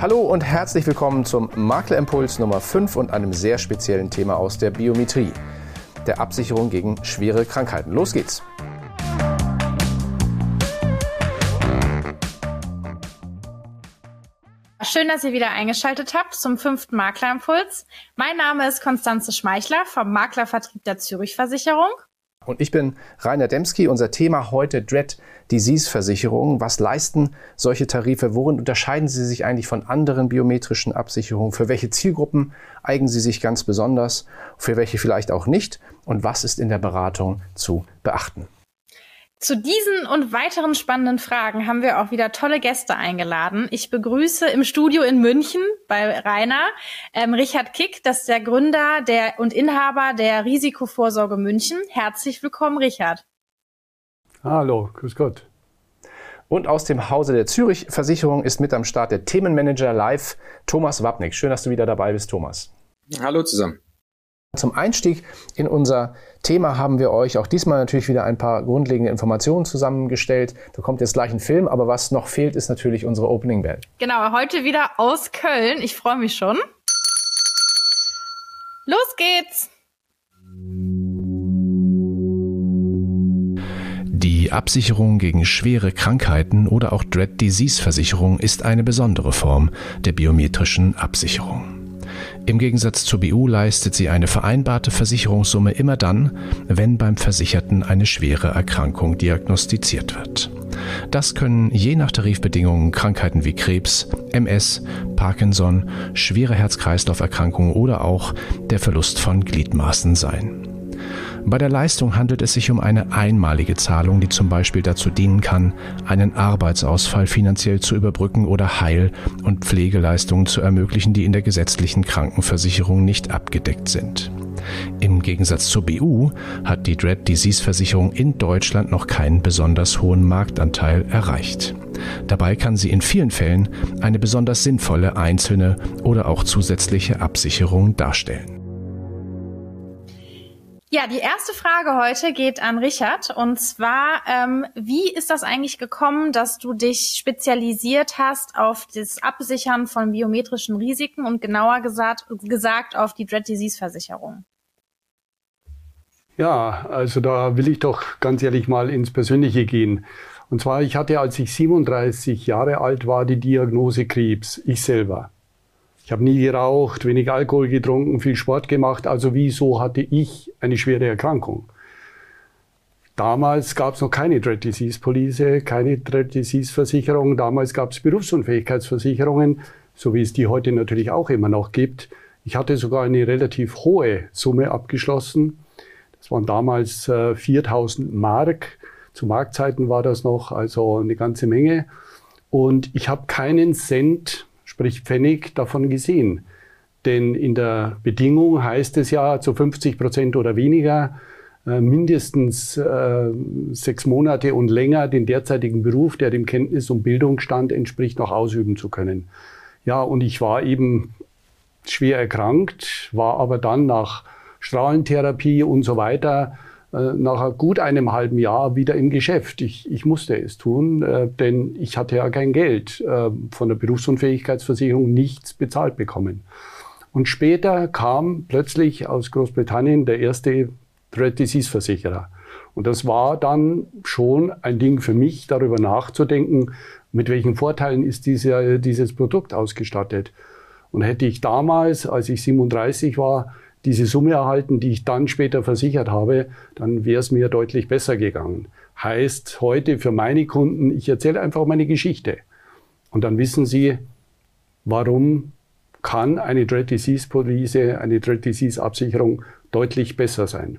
Hallo und herzlich willkommen zum Maklerimpuls Nummer 5 und einem sehr speziellen Thema aus der Biometrie, der Absicherung gegen schwere Krankheiten. Los geht's! Schön, dass ihr wieder eingeschaltet habt zum fünften Maklerimpuls. Mein Name ist Konstanze Schmeichler vom Maklervertrieb der Zürich Versicherung. Und ich bin Rainer Demski. Unser Thema heute Dread Disease Versicherungen. Was leisten solche Tarife? Worin unterscheiden sie sich eigentlich von anderen biometrischen Absicherungen? Für welche Zielgruppen eignen sie sich ganz besonders? Für welche vielleicht auch nicht? Und was ist in der Beratung zu beachten? Zu diesen und weiteren spannenden Fragen haben wir auch wieder tolle Gäste eingeladen. Ich begrüße im Studio in München bei Rainer ähm, Richard Kick, das ist der Gründer der und Inhaber der Risikovorsorge München. Herzlich willkommen, Richard. Hallo, grüß Gott. Und aus dem Hause der Zürich Versicherung ist mit am Start der Themenmanager live Thomas Wapnick. Schön, dass du wieder dabei bist, Thomas. Hallo zusammen. Zum Einstieg in unser Thema haben wir euch auch diesmal natürlich wieder ein paar grundlegende Informationen zusammengestellt. Da kommt jetzt gleich ein Film, aber was noch fehlt, ist natürlich unsere Opening Bell. Genau, heute wieder aus Köln. Ich freue mich schon. Los geht's! Die Absicherung gegen schwere Krankheiten oder auch Dread Disease Versicherung ist eine besondere Form der biometrischen Absicherung. Im Gegensatz zur BU leistet sie eine vereinbarte Versicherungssumme immer dann, wenn beim Versicherten eine schwere Erkrankung diagnostiziert wird. Das können je nach Tarifbedingungen Krankheiten wie Krebs, MS, Parkinson, schwere Herz-Kreislauf-Erkrankungen oder auch der Verlust von Gliedmaßen sein. Bei der Leistung handelt es sich um eine einmalige Zahlung, die zum Beispiel dazu dienen kann, einen Arbeitsausfall finanziell zu überbrücken oder Heil- und Pflegeleistungen zu ermöglichen, die in der gesetzlichen Krankenversicherung nicht abgedeckt sind. Im Gegensatz zur BU hat die Dread Disease Versicherung in Deutschland noch keinen besonders hohen Marktanteil erreicht. Dabei kann sie in vielen Fällen eine besonders sinnvolle einzelne oder auch zusätzliche Absicherung darstellen. Ja, die erste Frage heute geht an Richard. Und zwar, ähm, wie ist das eigentlich gekommen, dass du dich spezialisiert hast auf das Absichern von biometrischen Risiken und genauer gesagt, gesagt auf die Dread Disease Versicherung? Ja, also da will ich doch ganz ehrlich mal ins Persönliche gehen. Und zwar, ich hatte, als ich 37 Jahre alt war, die Diagnose Krebs, ich selber. Ich habe nie geraucht, wenig Alkohol getrunken, viel Sport gemacht. Also wieso hatte ich eine schwere Erkrankung? Damals gab es noch keine Dread Disease Police, keine Dread Disease Versicherung. Damals gab es Berufsunfähigkeitsversicherungen, so wie es die heute natürlich auch immer noch gibt. Ich hatte sogar eine relativ hohe Summe abgeschlossen. Das waren damals äh, 4000 Mark. Zu Marktzeiten war das noch, also eine ganze Menge. Und ich habe keinen Cent sprich Pfennig, davon gesehen. Denn in der Bedingung heißt es ja zu 50 Prozent oder weniger äh, mindestens äh, sechs Monate und länger den derzeitigen Beruf, der dem Kenntnis- und Bildungsstand entspricht, noch ausüben zu können. Ja, und ich war eben schwer erkrankt, war aber dann nach Strahlentherapie und so weiter nach gut einem halben Jahr wieder im Geschäft. Ich, ich musste es tun, äh, denn ich hatte ja kein Geld äh, von der Berufsunfähigkeitsversicherung nichts bezahlt bekommen. Und später kam plötzlich aus Großbritannien der erste Threat Disease Versicherer. Und das war dann schon ein Ding für mich, darüber nachzudenken, mit welchen Vorteilen ist dieser, dieses Produkt ausgestattet. Und hätte ich damals, als ich 37 war, diese Summe erhalten, die ich dann später versichert habe, dann wäre es mir deutlich besser gegangen. Heißt heute für meine Kunden, ich erzähle einfach meine Geschichte. Und dann wissen sie, warum kann eine Dread Disease Police, eine Dread Disease Absicherung deutlich besser sein.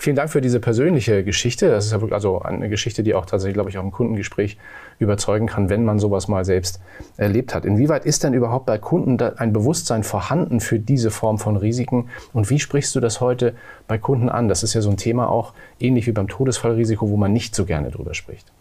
Vielen Dank für diese persönliche Geschichte. Das ist ja also eine Geschichte, die auch tatsächlich, glaube ich, auch im Kundengespräch überzeugen kann, wenn man sowas mal selbst erlebt hat. Inwieweit ist denn überhaupt bei Kunden ein Bewusstsein vorhanden für diese Form von Risiken? Und wie sprichst du das heute bei Kunden an? Das ist ja so ein Thema auch ähnlich wie beim Todesfallrisiko, wo man nicht so gerne drüber spricht.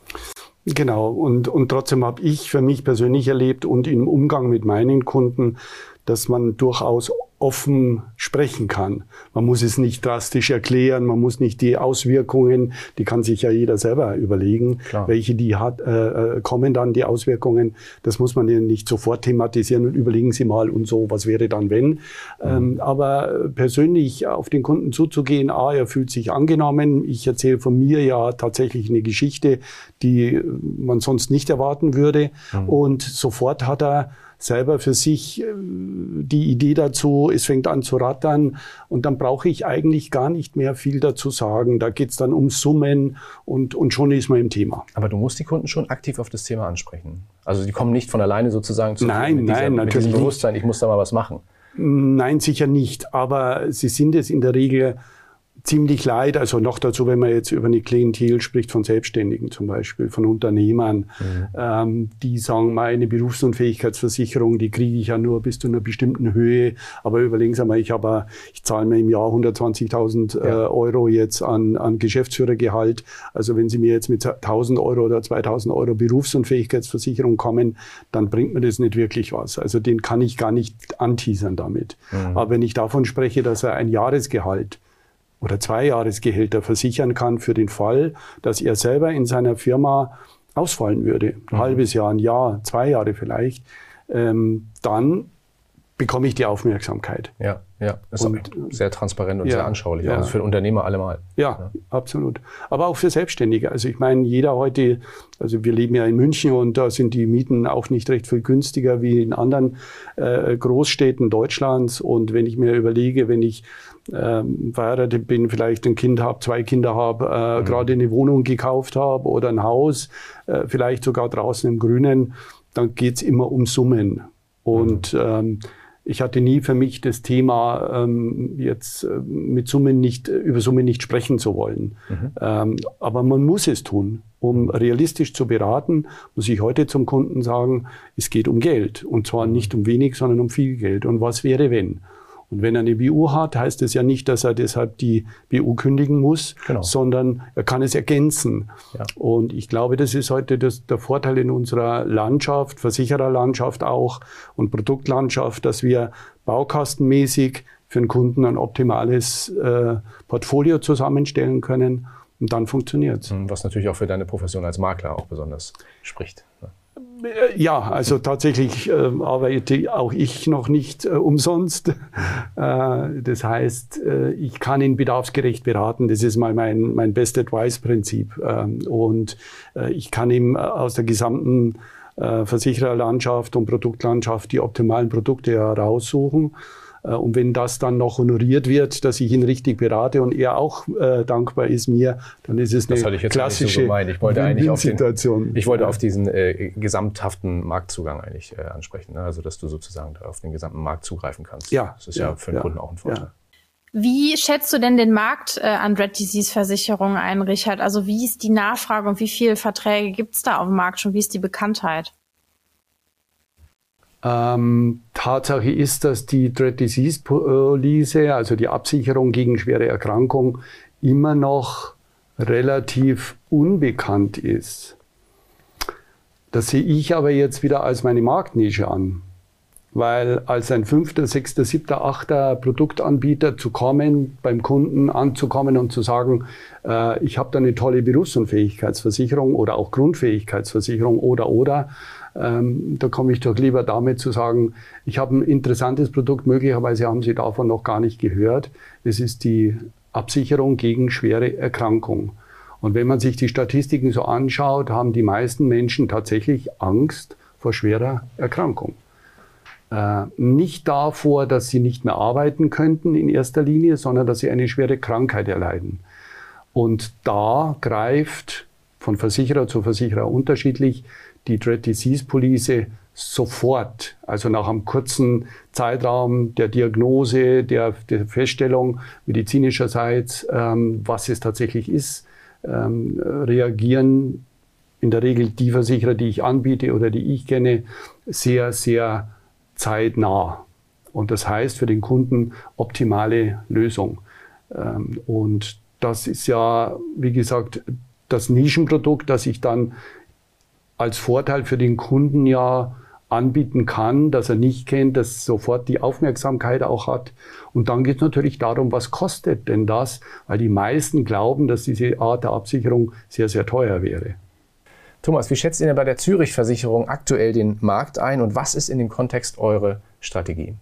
Genau, und, und trotzdem habe ich für mich persönlich erlebt und im Umgang mit meinen Kunden, dass man durchaus offen sprechen kann. Man muss es nicht drastisch erklären, man muss nicht die Auswirkungen, die kann sich ja jeder selber überlegen, Klar. welche die hat, äh, äh kommen dann die Auswirkungen. Das muss man ja nicht sofort thematisieren und überlegen Sie mal und so, was wäre dann wenn. Mhm. Ähm, aber persönlich auf den Kunden zuzugehen, ah, er fühlt sich angenommen. Ich erzähle von mir ja tatsächlich eine Geschichte, die man sonst nicht erwarten würde. Mhm. Und sofort hat er selber für sich äh, die Idee dazu, es fängt an zu rattern und dann brauche ich eigentlich gar nicht mehr viel dazu sagen. Da geht es dann um Summen und, und schon ist man im Thema. Aber du musst die Kunden schon aktiv auf das Thema ansprechen. Also die kommen nicht von alleine sozusagen zu nein, mit, dieser, nein, mit diesem Bewusstsein, ich muss da mal was machen. Nein, sicher nicht. Aber sie sind es in der Regel ziemlich leid. Also noch dazu, wenn man jetzt über eine Klientel spricht von Selbstständigen zum Beispiel, von Unternehmern, mhm. ähm, die sagen, meine Berufsunfähigkeitsversicherung, die kriege ich ja nur bis zu einer bestimmten Höhe. Aber überlegen Sie mal, ich habe, ich zahle mir im Jahr 120.000 äh, ja. Euro jetzt an, an Geschäftsführergehalt. Also wenn Sie mir jetzt mit 1.000 Euro oder 2.000 Euro Berufsunfähigkeitsversicherung kommen, dann bringt mir das nicht wirklich was. Also den kann ich gar nicht anteasern damit. Mhm. Aber wenn ich davon spreche, dass er ein Jahresgehalt oder zwei Jahresgehälter versichern kann für den Fall, dass er selber in seiner Firma ausfallen würde, ein mhm. halbes Jahr, ein Jahr, zwei Jahre vielleicht, ähm, dann bekomme ich die Aufmerksamkeit. Ja, ja. Das ist und, sehr transparent und ja, sehr anschaulich. Ja. Also für Unternehmer allemal. Ja, ja, absolut. Aber auch für Selbstständige. Also ich meine, jeder heute, also wir leben ja in München und da sind die Mieten auch nicht recht viel günstiger wie in anderen äh, Großstädten Deutschlands. Und wenn ich mir überlege, wenn ich ähm, verheiratet bin, vielleicht ein Kind habe, zwei Kinder habe, äh, mhm. gerade eine Wohnung gekauft habe oder ein Haus, äh, vielleicht sogar draußen im Grünen, dann geht's immer um Summen. Und mhm. ähm, ich hatte nie für mich das Thema, ähm, jetzt äh, mit Summen nicht, über Summen nicht sprechen zu wollen. Mhm. Ähm, aber man muss es tun. Um realistisch zu beraten, muss ich heute zum Kunden sagen, es geht um Geld. Und zwar nicht um wenig, sondern um viel Geld. Und was wäre, wenn? Und wenn er eine BU hat, heißt es ja nicht, dass er deshalb die BU kündigen muss, genau. sondern er kann es ergänzen. Ja. Und ich glaube, das ist heute das, der Vorteil in unserer Landschaft, Versichererlandschaft auch und Produktlandschaft, dass wir baukastenmäßig für den Kunden ein optimales äh, Portfolio zusammenstellen können. Und dann funktioniert es. Was natürlich auch für deine Profession als Makler auch besonders spricht. Äh, ja, also tatsächlich äh, arbeite auch ich noch nicht äh, umsonst. Äh, das heißt, äh, ich kann ihn bedarfsgerecht beraten. Das ist mal mein, mein Best Advice-Prinzip. Ähm, und äh, ich kann ihm aus der gesamten Versichererlandschaft und Produktlandschaft die optimalen Produkte heraussuchen. Äh, und wenn das dann noch honoriert wird, dass ich ihn richtig berate und er auch äh, dankbar ist mir, dann ist es eine klassische so ich wollte eigentlich auf den, Ich wollte auf diesen äh, gesamthaften Marktzugang eigentlich äh, ansprechen. Ne? Also, dass du sozusagen auf den gesamten Markt zugreifen kannst. Ja. Das ist ja, ja für den ja, Kunden auch ein Vorteil. Ja. Wie schätzt du denn den Markt äh, an Red Disease Versicherungen ein, Richard? Also wie ist die Nachfrage und wie viele Verträge gibt es da auf dem Markt schon? Wie ist die Bekanntheit? Ähm, Tatsache ist, dass die Dread Disease Police, also die Absicherung gegen schwere Erkrankung, immer noch relativ unbekannt ist. Das sehe ich aber jetzt wieder als meine Marktnische an. Weil als ein fünfter, sechster, siebter, achter Produktanbieter zu kommen, beim Kunden anzukommen und zu sagen, äh, ich habe da eine tolle Berufsunfähigkeitsversicherung oder auch Grundfähigkeitsversicherung oder oder, ähm, da komme ich doch lieber damit zu sagen, ich habe ein interessantes Produkt, möglicherweise haben Sie davon noch gar nicht gehört. Es ist die Absicherung gegen schwere Erkrankung. Und wenn man sich die Statistiken so anschaut, haben die meisten Menschen tatsächlich Angst vor schwerer Erkrankung. Äh, nicht davor, dass sie nicht mehr arbeiten könnten in erster Linie, sondern dass sie eine schwere Krankheit erleiden. Und da greift von Versicherer zu Versicherer unterschiedlich die Dread Disease Police sofort, also nach einem kurzen Zeitraum der Diagnose, der, der Feststellung medizinischerseits, ähm, was es tatsächlich ist, ähm, reagieren in der Regel die Versicherer, die ich anbiete oder die ich kenne, sehr, sehr zeitnah. Und das heißt für den Kunden optimale Lösung. Ähm, und das ist ja, wie gesagt, das Nischenprodukt, das ich dann als Vorteil für den Kunden ja anbieten kann, das er nicht kennt, das sofort die Aufmerksamkeit auch hat. Und dann geht es natürlich darum, was kostet denn das? Weil die meisten glauben, dass diese Art der Absicherung sehr, sehr teuer wäre. Thomas, wie schätzt ihr denn bei der Zürich-Versicherung aktuell den Markt ein und was ist in dem Kontext eure Strategie?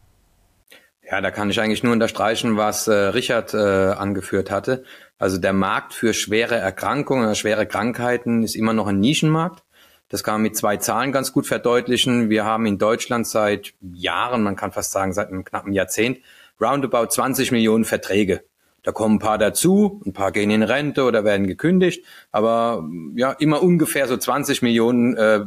Ja, da kann ich eigentlich nur unterstreichen, was äh, Richard äh, angeführt hatte. Also der Markt für schwere Erkrankungen, schwere Krankheiten ist immer noch ein Nischenmarkt. Das kann man mit zwei Zahlen ganz gut verdeutlichen. Wir haben in Deutschland seit Jahren, man kann fast sagen seit einem knappen Jahrzehnt, roundabout 20 Millionen Verträge. Da kommen ein paar dazu, ein paar gehen in Rente oder werden gekündigt, aber ja, immer ungefähr so 20 Millionen äh,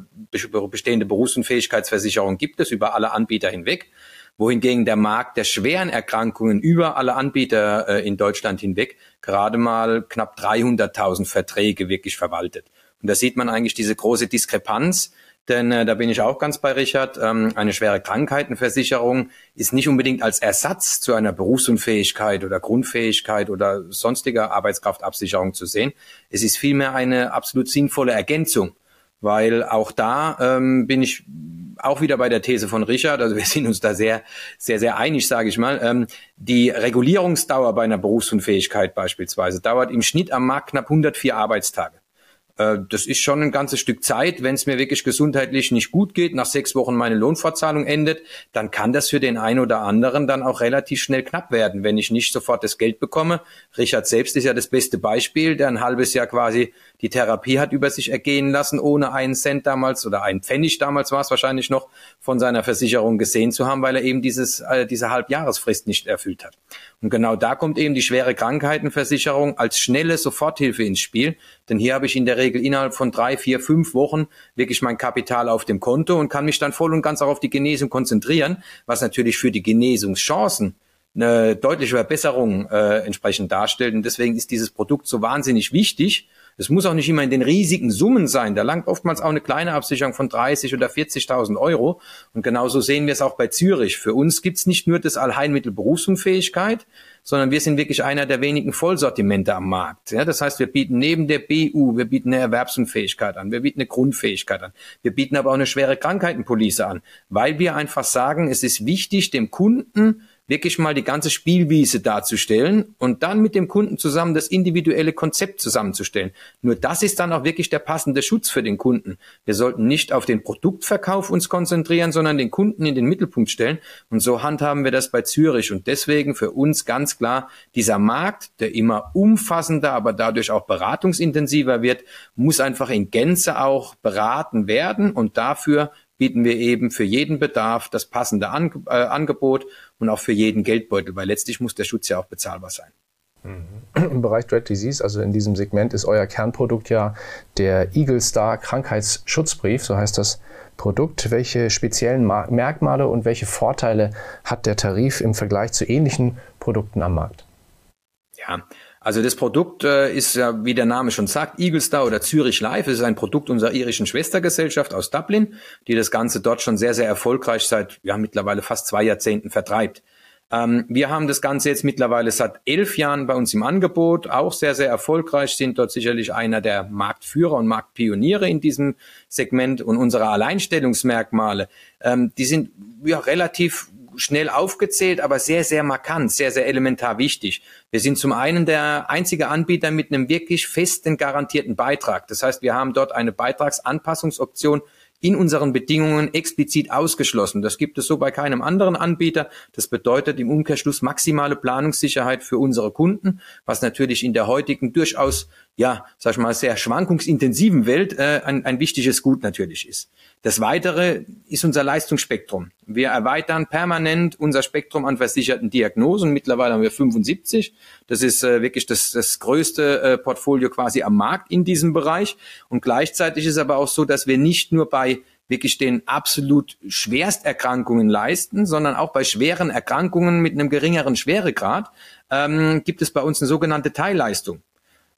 bestehende Berufsunfähigkeitsversicherungen gibt es über alle Anbieter hinweg wohingegen der Markt der schweren Erkrankungen über alle Anbieter äh, in Deutschland hinweg gerade mal knapp 300.000 Verträge wirklich verwaltet. Und da sieht man eigentlich diese große Diskrepanz, denn äh, da bin ich auch ganz bei Richard. Ähm, eine schwere Krankheitenversicherung ist nicht unbedingt als Ersatz zu einer Berufsunfähigkeit oder Grundfähigkeit oder sonstiger Arbeitskraftabsicherung zu sehen. Es ist vielmehr eine absolut sinnvolle Ergänzung, weil auch da ähm, bin ich auch wieder bei der These von Richard, also wir sind uns da sehr, sehr, sehr einig, sage ich mal. Ähm, die Regulierungsdauer bei einer Berufsunfähigkeit beispielsweise dauert im Schnitt am Markt knapp 104 Arbeitstage. Äh, das ist schon ein ganzes Stück Zeit. Wenn es mir wirklich gesundheitlich nicht gut geht, nach sechs Wochen meine Lohnfortzahlung endet, dann kann das für den einen oder anderen dann auch relativ schnell knapp werden, wenn ich nicht sofort das Geld bekomme. Richard selbst ist ja das beste Beispiel, der ein halbes Jahr quasi die Therapie hat über sich ergehen lassen, ohne einen Cent damals oder einen Pfennig damals war es wahrscheinlich noch von seiner Versicherung gesehen zu haben, weil er eben dieses, äh, diese Halbjahresfrist nicht erfüllt hat. Und genau da kommt eben die schwere Krankheitenversicherung als schnelle Soforthilfe ins Spiel. Denn hier habe ich in der Regel innerhalb von drei, vier, fünf Wochen wirklich mein Kapital auf dem Konto und kann mich dann voll und ganz auch auf die Genesung konzentrieren, was natürlich für die Genesungschancen eine deutliche Verbesserung äh, entsprechend darstellt. Und deswegen ist dieses Produkt so wahnsinnig wichtig es muss auch nicht immer in den riesigen Summen sein. Da langt oftmals auch eine kleine Absicherung von 30 oder 40.000 Euro. Und genauso sehen wir es auch bei Zürich. Für uns gibt es nicht nur das Allheilmittel Berufsunfähigkeit, sondern wir sind wirklich einer der wenigen Vollsortimente am Markt. Ja, das heißt, wir bieten neben der BU, wir bieten eine Erwerbsunfähigkeit an, wir bieten eine Grundfähigkeit an, wir bieten aber auch eine schwere Krankheitenpolice an, weil wir einfach sagen, es ist wichtig, dem Kunden wirklich mal die ganze Spielwiese darzustellen und dann mit dem Kunden zusammen das individuelle Konzept zusammenzustellen. Nur das ist dann auch wirklich der passende Schutz für den Kunden. Wir sollten nicht auf den Produktverkauf uns konzentrieren, sondern den Kunden in den Mittelpunkt stellen. Und so handhaben wir das bei Zürich. Und deswegen für uns ganz klar, dieser Markt, der immer umfassender, aber dadurch auch beratungsintensiver wird, muss einfach in Gänze auch beraten werden. Und dafür bieten wir eben für jeden Bedarf das passende An äh, Angebot und auch für jeden Geldbeutel, weil letztlich muss der Schutz ja auch bezahlbar sein. Mhm. Im Bereich Dread Disease, also in diesem Segment, ist euer Kernprodukt ja der Eagle Star Krankheitsschutzbrief, so heißt das Produkt. Welche speziellen Merkmale und welche Vorteile hat der Tarif im Vergleich zu ähnlichen Produkten am Markt? Ja, also das Produkt äh, ist ja, wie der Name schon sagt, Eagle Star oder Zürich Live. Es ist ein Produkt unserer irischen Schwestergesellschaft aus Dublin, die das Ganze dort schon sehr, sehr erfolgreich seit ja mittlerweile fast zwei Jahrzehnten vertreibt. Ähm, wir haben das Ganze jetzt mittlerweile seit elf Jahren bei uns im Angebot, auch sehr, sehr erfolgreich, sind dort sicherlich einer der Marktführer und Marktpioniere in diesem Segment und unsere Alleinstellungsmerkmale, ähm, die sind ja relativ schnell aufgezählt, aber sehr, sehr markant, sehr, sehr elementar wichtig. Wir sind zum einen der einzige Anbieter mit einem wirklich festen garantierten Beitrag. Das heißt, wir haben dort eine Beitragsanpassungsoption in unseren Bedingungen explizit ausgeschlossen. Das gibt es so bei keinem anderen Anbieter. Das bedeutet im Umkehrschluss maximale Planungssicherheit für unsere Kunden, was natürlich in der heutigen durchaus ja, sag ich mal, sehr schwankungsintensiven Welt äh, ein, ein wichtiges Gut natürlich ist. Das Weitere ist unser Leistungsspektrum. Wir erweitern permanent unser Spektrum an versicherten Diagnosen. Mittlerweile haben wir 75. Das ist äh, wirklich das, das größte äh, Portfolio quasi am Markt in diesem Bereich. Und gleichzeitig ist aber auch so, dass wir nicht nur bei wirklich den absolut Schwersterkrankungen leisten, sondern auch bei schweren Erkrankungen mit einem geringeren Schweregrad ähm, gibt es bei uns eine sogenannte Teilleistung.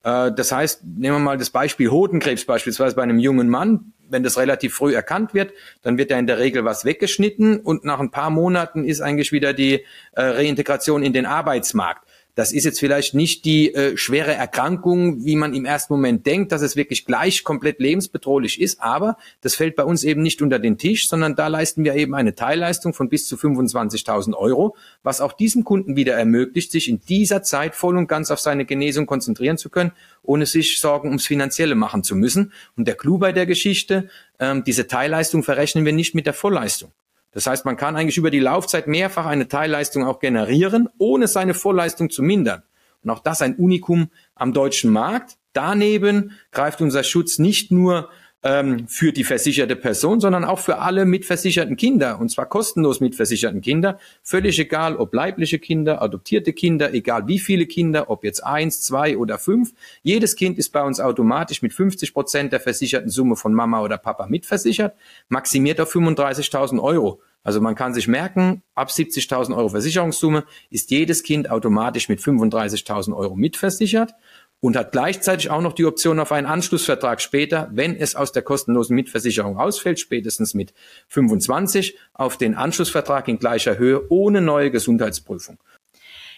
Äh, das heißt, nehmen wir mal das Beispiel Hodenkrebs beispielsweise bei einem jungen Mann. Wenn das relativ früh erkannt wird, dann wird da in der Regel was weggeschnitten und nach ein paar Monaten ist eigentlich wieder die äh, Reintegration in den Arbeitsmarkt. Das ist jetzt vielleicht nicht die äh, schwere Erkrankung, wie man im ersten Moment denkt, dass es wirklich gleich komplett lebensbedrohlich ist, aber das fällt bei uns eben nicht unter den Tisch, sondern da leisten wir eben eine Teilleistung von bis zu 25.000 Euro, was auch diesem Kunden wieder ermöglicht, sich in dieser Zeit voll und ganz auf seine Genesung konzentrieren zu können, ohne sich Sorgen ums Finanzielle machen zu müssen. Und der Clou bei der Geschichte, ähm, diese Teilleistung verrechnen wir nicht mit der Vollleistung. Das heißt, man kann eigentlich über die Laufzeit mehrfach eine Teilleistung auch generieren, ohne seine Vollleistung zu mindern. Und auch das ein Unikum am deutschen Markt. Daneben greift unser Schutz nicht nur ähm, für die versicherte Person, sondern auch für alle mitversicherten Kinder. Und zwar kostenlos mitversicherten Kinder. Völlig egal, ob leibliche Kinder, adoptierte Kinder, egal wie viele Kinder, ob jetzt eins, zwei oder fünf. Jedes Kind ist bei uns automatisch mit 50 Prozent der versicherten Summe von Mama oder Papa mitversichert, maximiert auf 35.000 Euro. Also man kann sich merken, ab 70.000 Euro Versicherungssumme ist jedes Kind automatisch mit 35.000 Euro mitversichert und hat gleichzeitig auch noch die Option auf einen Anschlussvertrag später, wenn es aus der kostenlosen Mitversicherung ausfällt, spätestens mit 25, auf den Anschlussvertrag in gleicher Höhe ohne neue Gesundheitsprüfung.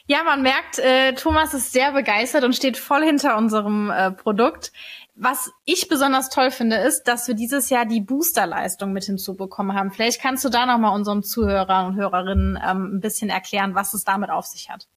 Ja, man merkt, äh, Thomas ist sehr begeistert und steht voll hinter unserem äh, Produkt. Was ich besonders toll finde, ist, dass wir dieses Jahr die Boosterleistung mit hinzubekommen haben. Vielleicht kannst du da nochmal unseren Zuhörern und Hörerinnen ähm, ein bisschen erklären, was es damit auf sich hat.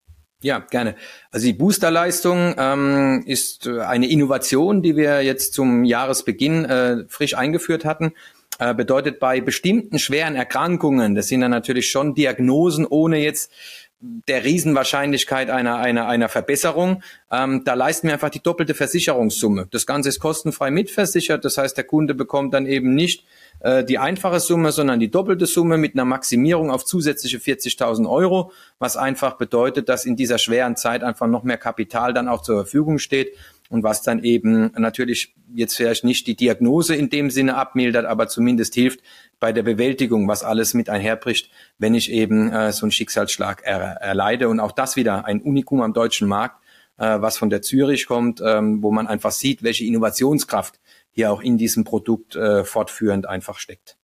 Ja, gerne. Also die Boosterleistung ähm, ist äh, eine Innovation, die wir jetzt zum Jahresbeginn äh, frisch eingeführt hatten. Äh, bedeutet bei bestimmten schweren Erkrankungen, das sind dann natürlich schon Diagnosen, ohne jetzt der Riesenwahrscheinlichkeit einer, einer, einer Verbesserung. Ähm, da leisten wir einfach die doppelte Versicherungssumme. Das Ganze ist kostenfrei mitversichert. Das heißt, der Kunde bekommt dann eben nicht äh, die einfache Summe, sondern die doppelte Summe mit einer Maximierung auf zusätzliche 40.000 Euro, was einfach bedeutet, dass in dieser schweren Zeit einfach noch mehr Kapital dann auch zur Verfügung steht und was dann eben natürlich jetzt vielleicht nicht die Diagnose in dem Sinne abmildert, aber zumindest hilft bei der Bewältigung, was alles mit einherbricht, wenn ich eben äh, so einen Schicksalsschlag er, erleide. Und auch das wieder ein Unikum am deutschen Markt, äh, was von der Zürich kommt, ähm, wo man einfach sieht, welche Innovationskraft hier auch in diesem Produkt äh, fortführend einfach steckt.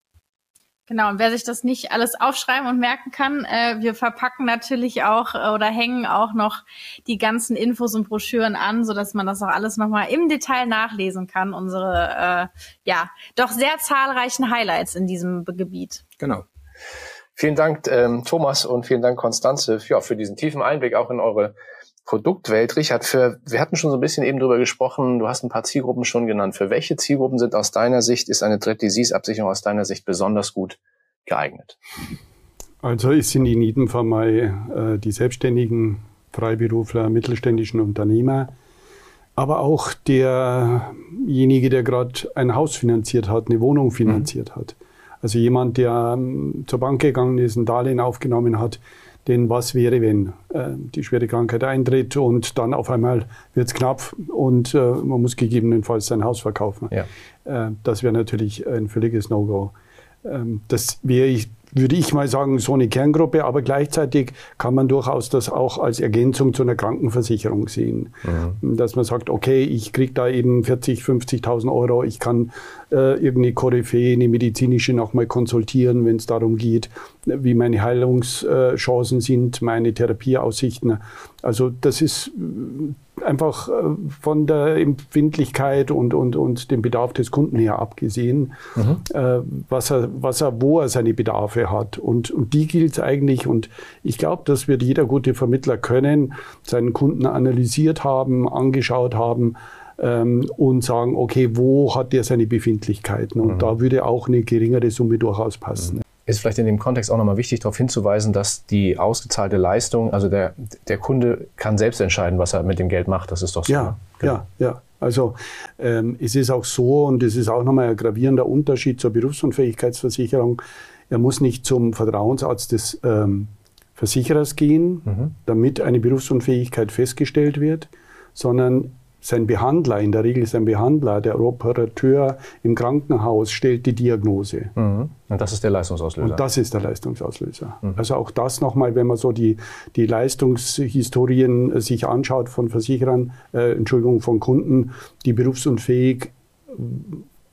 Genau, und wer sich das nicht alles aufschreiben und merken kann, äh, wir verpacken natürlich auch äh, oder hängen auch noch die ganzen Infos und Broschüren an, so dass man das auch alles nochmal im Detail nachlesen kann. Unsere, äh, ja, doch sehr zahlreichen Highlights in diesem Gebiet. Genau. Vielen Dank, ähm, Thomas, und vielen Dank, Konstanze, ja, für diesen tiefen Einblick auch in eure Produktwelt. Richard, für, wir hatten schon so ein bisschen eben drüber gesprochen, du hast ein paar Zielgruppen schon genannt. Für welche Zielgruppen sind aus deiner Sicht, ist eine Dread Disease Absicherung aus deiner Sicht besonders gut geeignet? Also es sind in jedem Fall mal äh, die Selbstständigen, Freiberufler, mittelständischen Unternehmer, aber auch derjenige, der gerade ein Haus finanziert hat, eine Wohnung finanziert mhm. hat. Also jemand, der ähm, zur Bank gegangen ist, ein Darlehen aufgenommen hat, denn was wäre, wenn äh, die schwere Krankheit eintritt und dann auf einmal wird es knapp und äh, man muss gegebenenfalls sein Haus verkaufen? Ja. Äh, das wäre natürlich ein völliges No-Go. Ähm, das wäre ich würde ich mal sagen, so eine Kerngruppe, aber gleichzeitig kann man durchaus das auch als Ergänzung zu einer Krankenversicherung sehen. Mhm. Dass man sagt, okay, ich kriege da eben 40, 50.000 Euro, ich kann äh, irgendeine Koryphäe, eine medizinische nochmal konsultieren, wenn es darum geht, wie meine Heilungschancen sind, meine Therapieaussichten. Also das ist einfach äh, von der Empfindlichkeit und, und, und dem Bedarf des Kunden her abgesehen, mhm. äh, was er, was er, wo er seine Bedarfe hat. Und, und die gilt es eigentlich. Und ich glaube, das wird jeder gute Vermittler können, seinen Kunden analysiert haben, angeschaut haben, ähm, und sagen, okay, wo hat der seine Befindlichkeiten? Und mhm. da würde auch eine geringere Summe durchaus passen. Mhm ist vielleicht in dem Kontext auch nochmal wichtig, darauf hinzuweisen, dass die ausgezahlte Leistung, also der, der Kunde kann selbst entscheiden, was er mit dem Geld macht. Das ist doch so. Ja, genau. ja, ja. Also ähm, es ist auch so, und es ist auch nochmal ein gravierender Unterschied zur Berufsunfähigkeitsversicherung, er muss nicht zum Vertrauensarzt des ähm, Versicherers gehen, mhm. damit eine Berufsunfähigkeit festgestellt wird, sondern sein Behandler, in der Regel sein Behandler, der Operateur im Krankenhaus stellt die Diagnose. Mhm. Und das ist der Leistungsauslöser. Und das ist der Leistungsauslöser. Mhm. Also auch das nochmal, wenn man so die, die Leistungshistorien sich anschaut von Versicherern, äh, Entschuldigung, von Kunden, die berufsunfähig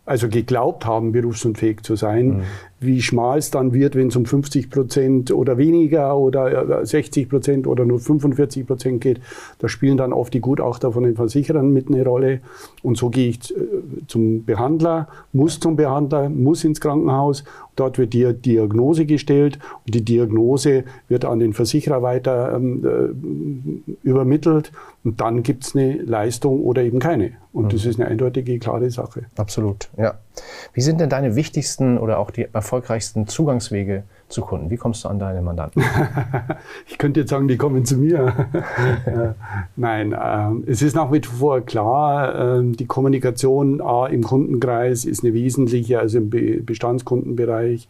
also geglaubt haben, berufsunfähig zu sein, mhm. Wie schmal es dann wird, wenn es um 50 Prozent oder weniger oder 60 äh, Prozent oder nur 45 Prozent geht. Da spielen dann oft die Gutachter von den Versicherern mit eine Rolle. Und so gehe ich äh, zum Behandler, muss zum Behandler, muss ins Krankenhaus. Dort wird die Diagnose gestellt und die Diagnose wird an den Versicherer weiter ähm, äh, übermittelt. Und dann gibt es eine Leistung oder eben keine. Und mhm. das ist eine eindeutige, klare Sache. Absolut, ja. Wie sind denn deine wichtigsten oder auch die erfolgreichsten Zugangswege zu Kunden? Wie kommst du an deine Mandanten? ich könnte jetzt sagen, die kommen zu mir. Nein, äh, es ist nach wie vor klar, äh, die Kommunikation A, im Kundenkreis ist eine wesentliche, also im Be Bestandskundenbereich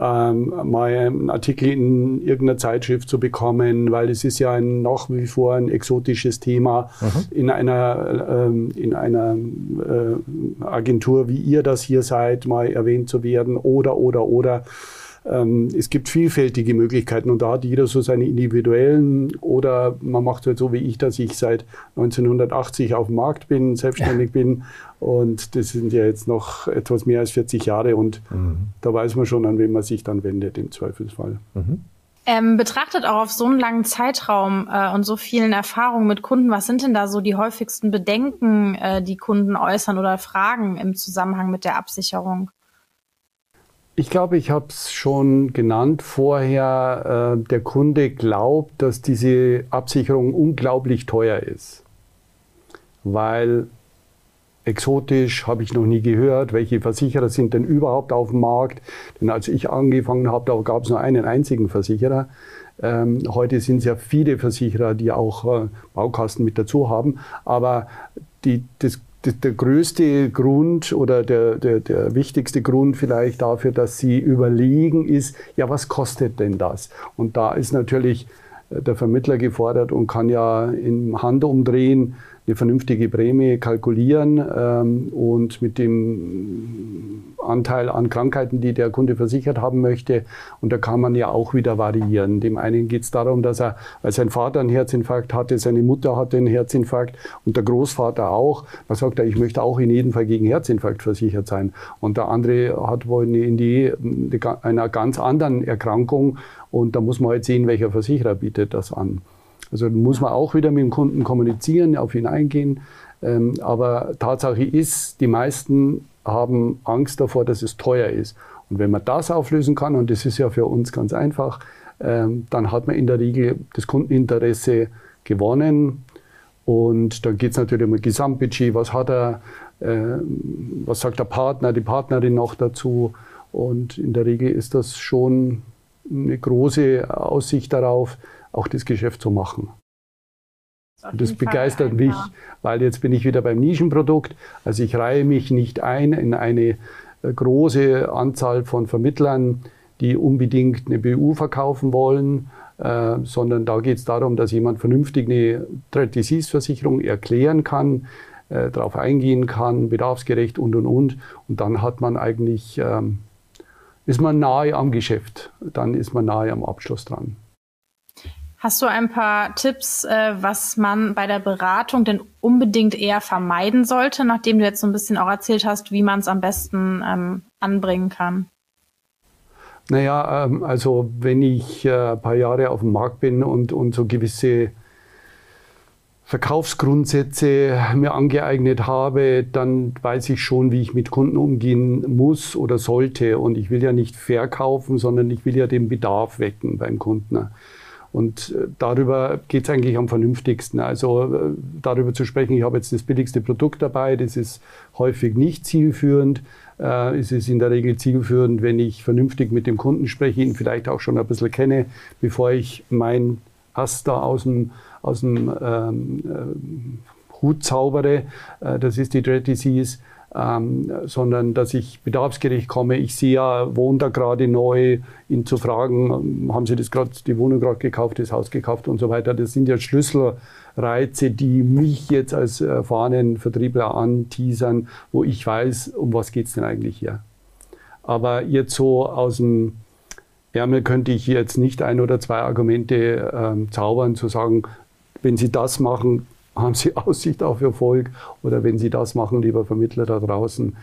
ähm, mal einen Artikel in irgendeiner Zeitschrift zu bekommen, weil es ist ja ein, nach wie vor ein exotisches Thema mhm. in einer, ähm, in einer äh, Agentur, wie ihr das hier seid, mal erwähnt zu werden oder, oder, oder. Ähm, es gibt vielfältige Möglichkeiten und da hat jeder so seine individuellen oder man macht halt so wie ich, dass ich seit 1980 auf dem Markt bin, selbstständig ja. bin und das sind ja jetzt noch etwas mehr als 40 Jahre und mhm. da weiß man schon, an wen man sich dann wendet im Zweifelsfall. Mhm. Ähm, betrachtet auch auf so einen langen Zeitraum äh, und so vielen Erfahrungen mit Kunden, was sind denn da so die häufigsten Bedenken, äh, die Kunden äußern oder Fragen im Zusammenhang mit der Absicherung? Ich glaube, ich habe es schon genannt vorher. Äh, der Kunde glaubt, dass diese Absicherung unglaublich teuer ist, weil exotisch habe ich noch nie gehört. Welche Versicherer sind denn überhaupt auf dem Markt? Denn als ich angefangen habe, da gab es nur einen einzigen Versicherer. Ähm, heute sind es ja viele Versicherer, die auch äh, Baukasten mit dazu haben. Aber die, das der größte Grund oder der, der, der wichtigste Grund vielleicht dafür, dass sie überlegen, ist, ja, was kostet denn das? Und da ist natürlich äh, der Vermittler gefordert und kann ja im Handumdrehen eine vernünftige Prämie kalkulieren ähm, und mit dem Anteil an Krankheiten, die der Kunde versichert haben möchte. Und da kann man ja auch wieder variieren. Dem einen geht es darum, dass er, weil sein Vater einen Herzinfarkt hatte, seine Mutter hatte einen Herzinfarkt und der Großvater auch. Da sagt er, ich möchte auch in jedem Fall gegen Herzinfarkt versichert sein. Und der andere hat wohl eine Idee einer ganz anderen Erkrankung. Und da muss man halt sehen, welcher Versicherer bietet das an. Also muss man auch wieder mit dem Kunden kommunizieren, auf ihn eingehen. Ähm, aber Tatsache ist, die meisten haben Angst davor, dass es teuer ist. Und wenn man das auflösen kann, und das ist ja für uns ganz einfach, ähm, dann hat man in der Regel das Kundeninteresse gewonnen. Und dann geht es natürlich um ein Gesamtbudget, was hat er, äh, was sagt der Partner, die Partnerin noch dazu. Und in der Regel ist das schon eine große Aussicht darauf, auch das Geschäft zu machen. Und das begeistert mich, weil jetzt bin ich wieder beim Nischenprodukt. Also ich reihe mich nicht ein in eine äh, große Anzahl von Vermittlern, die unbedingt eine BU verkaufen wollen, äh, sondern da geht es darum, dass jemand vernünftig eine Threat Disease Versicherung erklären kann, äh, darauf eingehen kann, bedarfsgerecht und und und. Und dann hat man eigentlich, ähm, ist man nahe am Geschäft, dann ist man nahe am Abschluss dran. Hast du ein paar Tipps, äh, was man bei der Beratung denn unbedingt eher vermeiden sollte, nachdem du jetzt so ein bisschen auch erzählt hast, wie man es am besten ähm, anbringen kann? Naja, ähm, also wenn ich äh, ein paar Jahre auf dem Markt bin und, und so gewisse Verkaufsgrundsätze mir angeeignet habe, dann weiß ich schon, wie ich mit Kunden umgehen muss oder sollte. Und ich will ja nicht verkaufen, sondern ich will ja den Bedarf wecken beim Kunden. Und äh, darüber geht es eigentlich am vernünftigsten. Also äh, darüber zu sprechen, ich habe jetzt das billigste Produkt dabei, das ist häufig nicht zielführend. Äh, es ist in der Regel zielführend, wenn ich vernünftig mit dem Kunden spreche, ihn vielleicht auch schon ein bisschen kenne, bevor ich mein Ass da aus dem, aus dem ähm, äh, Hut zaubere. Das ist die Dread Disease ähm, sondern dass ich bedarfsgerecht komme. Ich sehe ja, wohnt da gerade neu, ihn zu fragen, ähm, haben Sie das gerade, die Wohnung gerade gekauft, das Haus gekauft und so weiter. Das sind ja Schlüsselreize, die mich jetzt als erfahrenen Vertriebler anteasern, wo ich weiß, um was geht es denn eigentlich hier. Aber jetzt so aus dem Ärmel könnte ich jetzt nicht ein oder zwei Argumente ähm, zaubern, zu sagen, wenn Sie das machen, haben Sie Aussicht auf Erfolg oder wenn Sie das machen, lieber Vermittler da draußen.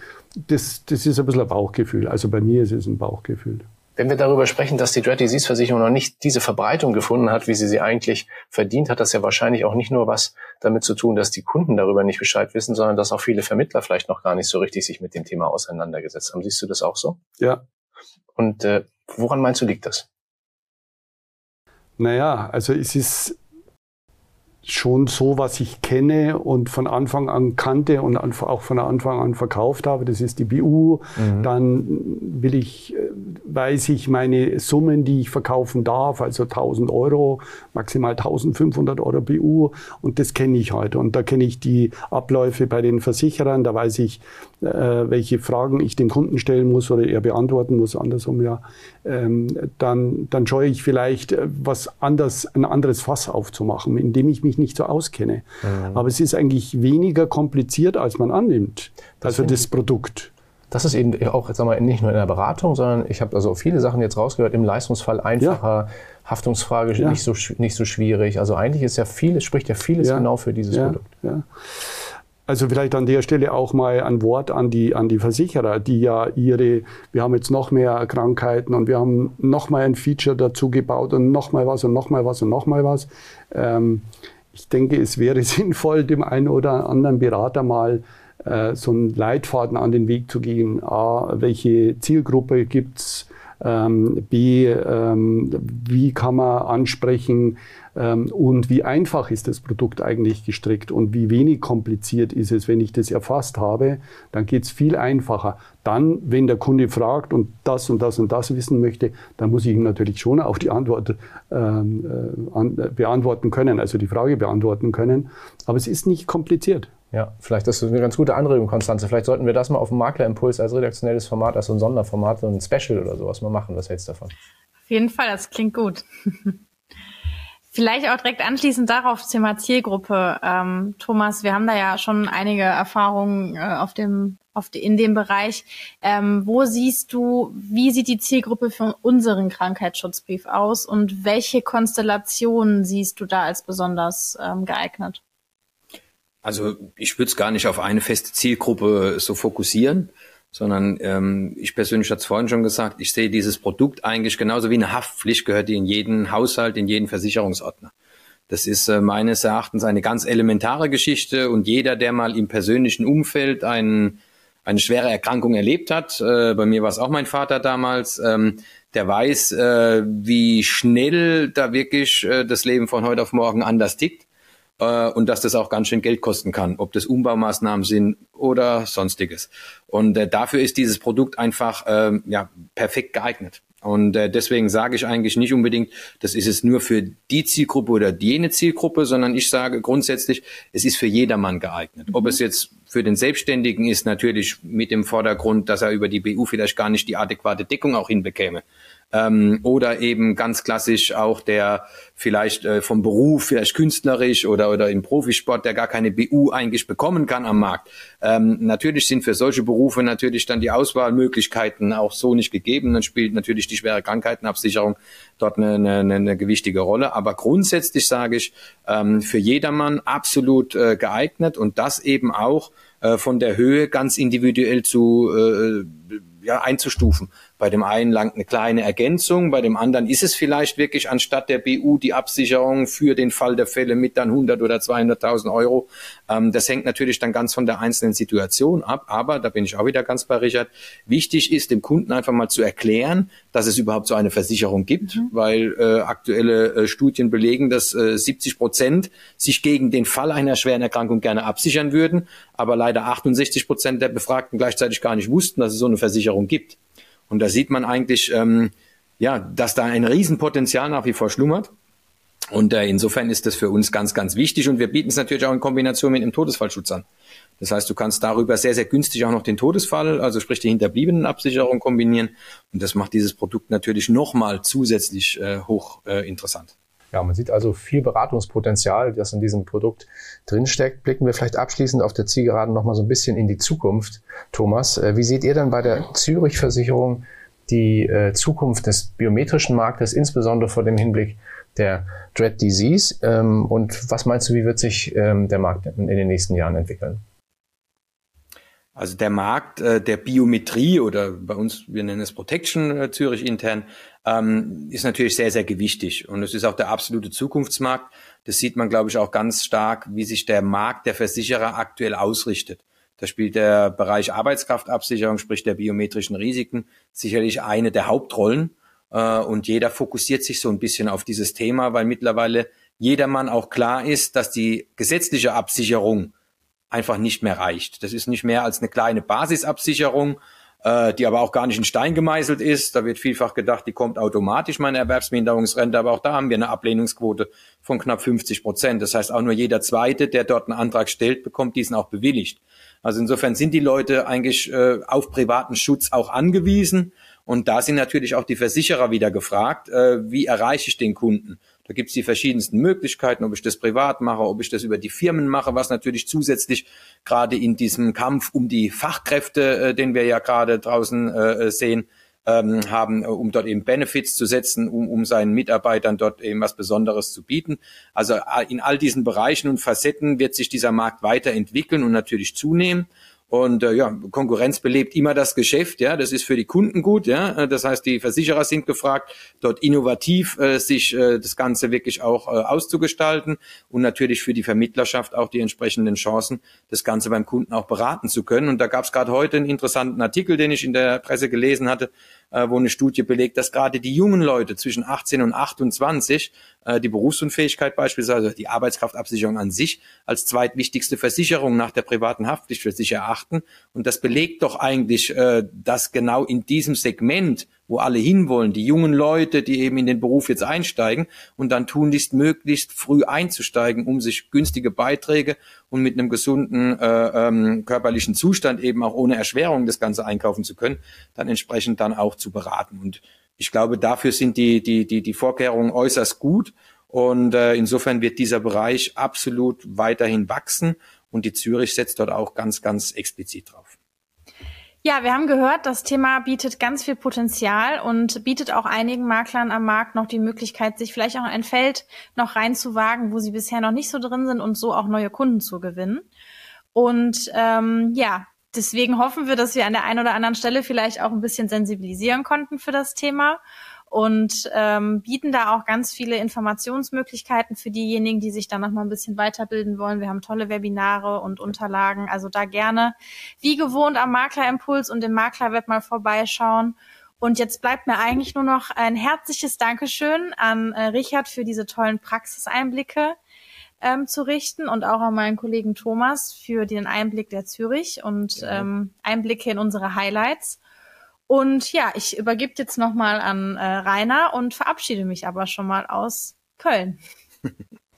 Das, das ist ein bisschen ein Bauchgefühl. Also bei mir ist es ein Bauchgefühl. Wenn wir darüber sprechen, dass die Dread Disease Versicherung noch nicht diese Verbreitung gefunden hat, wie sie sie eigentlich verdient, hat das ja wahrscheinlich auch nicht nur was damit zu tun, dass die Kunden darüber nicht Bescheid wissen, sondern dass auch viele Vermittler vielleicht noch gar nicht so richtig sich mit dem Thema auseinandergesetzt haben. Siehst du das auch so? Ja. Und äh, woran meinst du liegt das? Naja, also es ist schon so, was ich kenne und von Anfang an kannte und auch von Anfang an verkauft habe. Das ist die BU. Mhm. Dann will ich, äh, weiß ich meine Summen, die ich verkaufen darf, also 1000 Euro, maximal 1500 Euro BU. Und das kenne ich heute. Und da kenne ich die Abläufe bei den Versicherern. Da weiß ich, welche Fragen ich dem Kunden stellen muss oder er beantworten muss, andersrum ja. Ähm, dann, dann scheue ich vielleicht, äh, was anders, ein anderes Fass aufzumachen, indem ich mich nicht so auskenne. Mhm. Aber es ist eigentlich weniger kompliziert, als man annimmt. Das also das Produkt. Das ist eben auch, jetzt sagen wir, nicht nur in der Beratung, sondern ich habe also viele Sachen jetzt rausgehört, im Leistungsfall einfacher, ja. Haftungsfrage ja. nicht, so, nicht so schwierig. Also eigentlich ist ja vieles, spricht ja vieles ja. genau für dieses Produkt. Also vielleicht an der Stelle auch mal ein Wort an die, an die Versicherer, die ja ihre, wir haben jetzt noch mehr Krankheiten und wir haben noch mal ein Feature dazu gebaut und noch mal was und noch mal was und noch mal was. Ähm, ich denke, es wäre sinnvoll, dem einen oder anderen Berater mal äh, so einen Leitfaden an den Weg zu gehen. A, welche Zielgruppe gibt's? Ähm, B, ähm, wie kann man ansprechen ähm, und wie einfach ist das Produkt eigentlich gestrickt und wie wenig kompliziert ist es, wenn ich das erfasst habe, dann geht's viel einfacher. Dann, wenn der Kunde fragt und das und das und das wissen möchte, dann muss ich ihm natürlich schon auch die Antwort ähm, äh, an, äh, beantworten können, also die Frage beantworten können. Aber es ist nicht kompliziert. Ja, vielleicht ist das eine ganz gute Anregung, Konstanze. Vielleicht sollten wir das mal auf dem Maklerimpuls als redaktionelles Format, als so ein Sonderformat, so ein Special oder sowas mal machen. Was hältst du davon? Auf jeden Fall, das klingt gut. Vielleicht auch direkt anschließend darauf Thema Zielgruppe. Ähm, Thomas, wir haben da ja schon einige Erfahrungen äh, auf dem, auf die, in dem Bereich. Ähm, wo siehst du, wie sieht die Zielgruppe für unseren Krankheitsschutzbrief aus und welche Konstellationen siehst du da als besonders ähm, geeignet? Also ich würde es gar nicht auf eine feste Zielgruppe so fokussieren, sondern ähm, ich persönlich hatte es vorhin schon gesagt, ich sehe dieses Produkt eigentlich genauso wie eine Haftpflicht gehört die in jeden Haushalt, in jeden Versicherungsordner. Das ist äh, meines Erachtens eine ganz elementare Geschichte und jeder, der mal im persönlichen Umfeld einen, eine schwere Erkrankung erlebt hat, äh, bei mir war es auch mein Vater damals, ähm, der weiß, äh, wie schnell da wirklich äh, das Leben von heute auf morgen anders tickt äh, und dass das auch ganz schön Geld kosten kann, ob das Umbaumaßnahmen sind oder sonstiges. Und äh, dafür ist dieses Produkt einfach äh, ja, perfekt geeignet. Und äh, deswegen sage ich eigentlich nicht unbedingt, das ist es nur für die Zielgruppe oder jene Zielgruppe, sondern ich sage grundsätzlich, es ist für jedermann geeignet. Ob es jetzt für den Selbstständigen ist, natürlich mit dem Vordergrund, dass er über die BU vielleicht gar nicht die adäquate Deckung auch hinbekäme ähm, oder eben ganz klassisch auch der vielleicht äh, vom Beruf, vielleicht künstlerisch oder, oder im Profisport, der gar keine BU eigentlich bekommen kann am Markt. Ähm, natürlich sind für solche Berufe natürlich dann die Auswahlmöglichkeiten auch so nicht gegeben. Dann spielt natürlich die schwere Krankheitenabsicherung dort eine, eine, eine gewichtige Rolle. Aber grundsätzlich sage ich, ähm, für jedermann absolut äh, geeignet und das eben auch äh, von der Höhe ganz individuell zu äh, ja, einzustufen. Bei dem einen langt eine kleine Ergänzung, bei dem anderen ist es vielleicht wirklich anstatt der BU die Absicherung für den Fall der Fälle mit dann 100 oder 200.000 Euro. Ähm, das hängt natürlich dann ganz von der einzelnen Situation ab, aber da bin ich auch wieder ganz bei Richard. Wichtig ist dem Kunden einfach mal zu erklären, dass es überhaupt so eine Versicherung gibt, mhm. weil äh, aktuelle äh, Studien belegen, dass äh, 70 Prozent sich gegen den Fall einer schweren Erkrankung gerne absichern würden, aber leider 68 Prozent der Befragten gleichzeitig gar nicht wussten, dass es so eine Versicherung gibt. Und da sieht man eigentlich, ähm, ja, dass da ein Riesenpotenzial nach wie vor schlummert. Und äh, insofern ist das für uns ganz, ganz wichtig. Und wir bieten es natürlich auch in Kombination mit dem Todesfallschutz an. Das heißt, du kannst darüber sehr, sehr günstig auch noch den Todesfall, also sprich die Hinterbliebenenabsicherung kombinieren. Und das macht dieses Produkt natürlich nochmal zusätzlich äh, hoch äh, interessant. Ja, man sieht also viel Beratungspotenzial, das in diesem Produkt drinsteckt. Blicken wir vielleicht abschließend auf der Zielgeraden noch mal so ein bisschen in die Zukunft. Thomas, äh, wie seht ihr denn bei der Zürich-Versicherung die äh, Zukunft des biometrischen Marktes, insbesondere vor dem Hinblick der Dread Disease. Ähm, und was meinst du, wie wird sich ähm, der Markt in den nächsten Jahren entwickeln? Also der Markt äh, der Biometrie oder bei uns, wir nennen es Protection äh, Zürich intern, ähm, ist natürlich sehr, sehr gewichtig. Und es ist auch der absolute Zukunftsmarkt. Das sieht man, glaube ich, auch ganz stark, wie sich der Markt der Versicherer aktuell ausrichtet. Da spielt der Bereich Arbeitskraftabsicherung, sprich der biometrischen Risiken, sicherlich eine der Hauptrollen. Äh, und jeder fokussiert sich so ein bisschen auf dieses Thema, weil mittlerweile jedermann auch klar ist, dass die gesetzliche Absicherung einfach nicht mehr reicht. Das ist nicht mehr als eine kleine Basisabsicherung, äh, die aber auch gar nicht in Stein gemeißelt ist. Da wird vielfach gedacht, die kommt automatisch, meine Erwerbsminderungsrente, aber auch da haben wir eine Ablehnungsquote von knapp 50 Prozent. Das heißt, auch nur jeder Zweite, der dort einen Antrag stellt, bekommt diesen auch bewilligt. Also insofern sind die Leute eigentlich äh, auf privaten Schutz auch angewiesen. Und da sind natürlich auch die Versicherer wieder gefragt, äh, wie erreiche ich den Kunden? Da gibt es die verschiedensten Möglichkeiten, ob ich das privat mache, ob ich das über die Firmen mache, was natürlich zusätzlich gerade in diesem Kampf um die Fachkräfte, äh, den wir ja gerade draußen äh, sehen, ähm, haben, äh, um dort eben Benefits zu setzen, um, um seinen Mitarbeitern dort eben was Besonderes zu bieten. Also äh, in all diesen Bereichen und Facetten wird sich dieser Markt weiterentwickeln und natürlich zunehmen. Und äh, ja, Konkurrenz belebt immer das Geschäft, ja, das ist für die Kunden gut, ja. Äh, das heißt, die Versicherer sind gefragt, dort innovativ äh, sich äh, das Ganze wirklich auch äh, auszugestalten und natürlich für die Vermittlerschaft auch die entsprechenden Chancen, das Ganze beim Kunden auch beraten zu können. Und da gab es gerade heute einen interessanten Artikel, den ich in der Presse gelesen hatte, äh, wo eine Studie belegt, dass gerade die jungen Leute zwischen 18 und 28 äh, die Berufsunfähigkeit beispielsweise, die Arbeitskraftabsicherung an sich als zweitwichtigste Versicherung nach der privaten Haftpflicht für sich erachten. Und das belegt doch eigentlich, äh, dass genau in diesem Segment wo alle hinwollen, die jungen Leute, die eben in den Beruf jetzt einsteigen und dann tunlichst möglichst früh einzusteigen, um sich günstige Beiträge und mit einem gesunden äh, ähm, körperlichen Zustand eben auch ohne Erschwerung das Ganze einkaufen zu können, dann entsprechend dann auch zu beraten. Und ich glaube, dafür sind die, die, die, die Vorkehrungen äußerst gut. Und äh, insofern wird dieser Bereich absolut weiterhin wachsen. Und die Zürich setzt dort auch ganz, ganz explizit drauf. Ja, wir haben gehört, das Thema bietet ganz viel Potenzial und bietet auch einigen Maklern am Markt noch die Möglichkeit, sich vielleicht auch in ein Feld noch reinzuwagen, wo sie bisher noch nicht so drin sind und so auch neue Kunden zu gewinnen. Und ähm, ja, deswegen hoffen wir, dass wir an der einen oder anderen Stelle vielleicht auch ein bisschen sensibilisieren konnten für das Thema und ähm, bieten da auch ganz viele Informationsmöglichkeiten für diejenigen, die sich da noch mal ein bisschen weiterbilden wollen. Wir haben tolle Webinare und Unterlagen, also da gerne wie gewohnt am Maklerimpuls und im Maklerweb mal vorbeischauen. Und jetzt bleibt mir eigentlich nur noch ein herzliches Dankeschön an äh, Richard für diese tollen Praxiseinblicke ähm, zu richten und auch an meinen Kollegen Thomas für den Einblick der Zürich und ja. ähm, Einblicke in unsere Highlights. Und ja, ich übergebe jetzt nochmal an äh, Rainer und verabschiede mich aber schon mal aus Köln.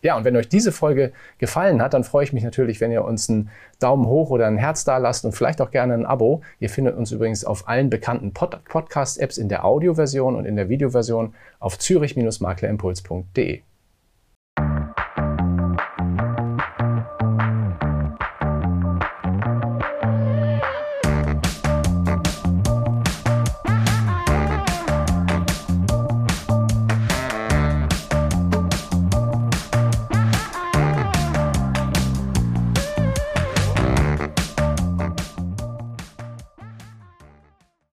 Ja, und wenn euch diese Folge gefallen hat, dann freue ich mich natürlich, wenn ihr uns einen Daumen hoch oder ein Herz da lasst und vielleicht auch gerne ein Abo. Ihr findet uns übrigens auf allen bekannten Pod Podcast-Apps in der Audioversion und in der Videoversion auf zürich-maklerimpuls.de.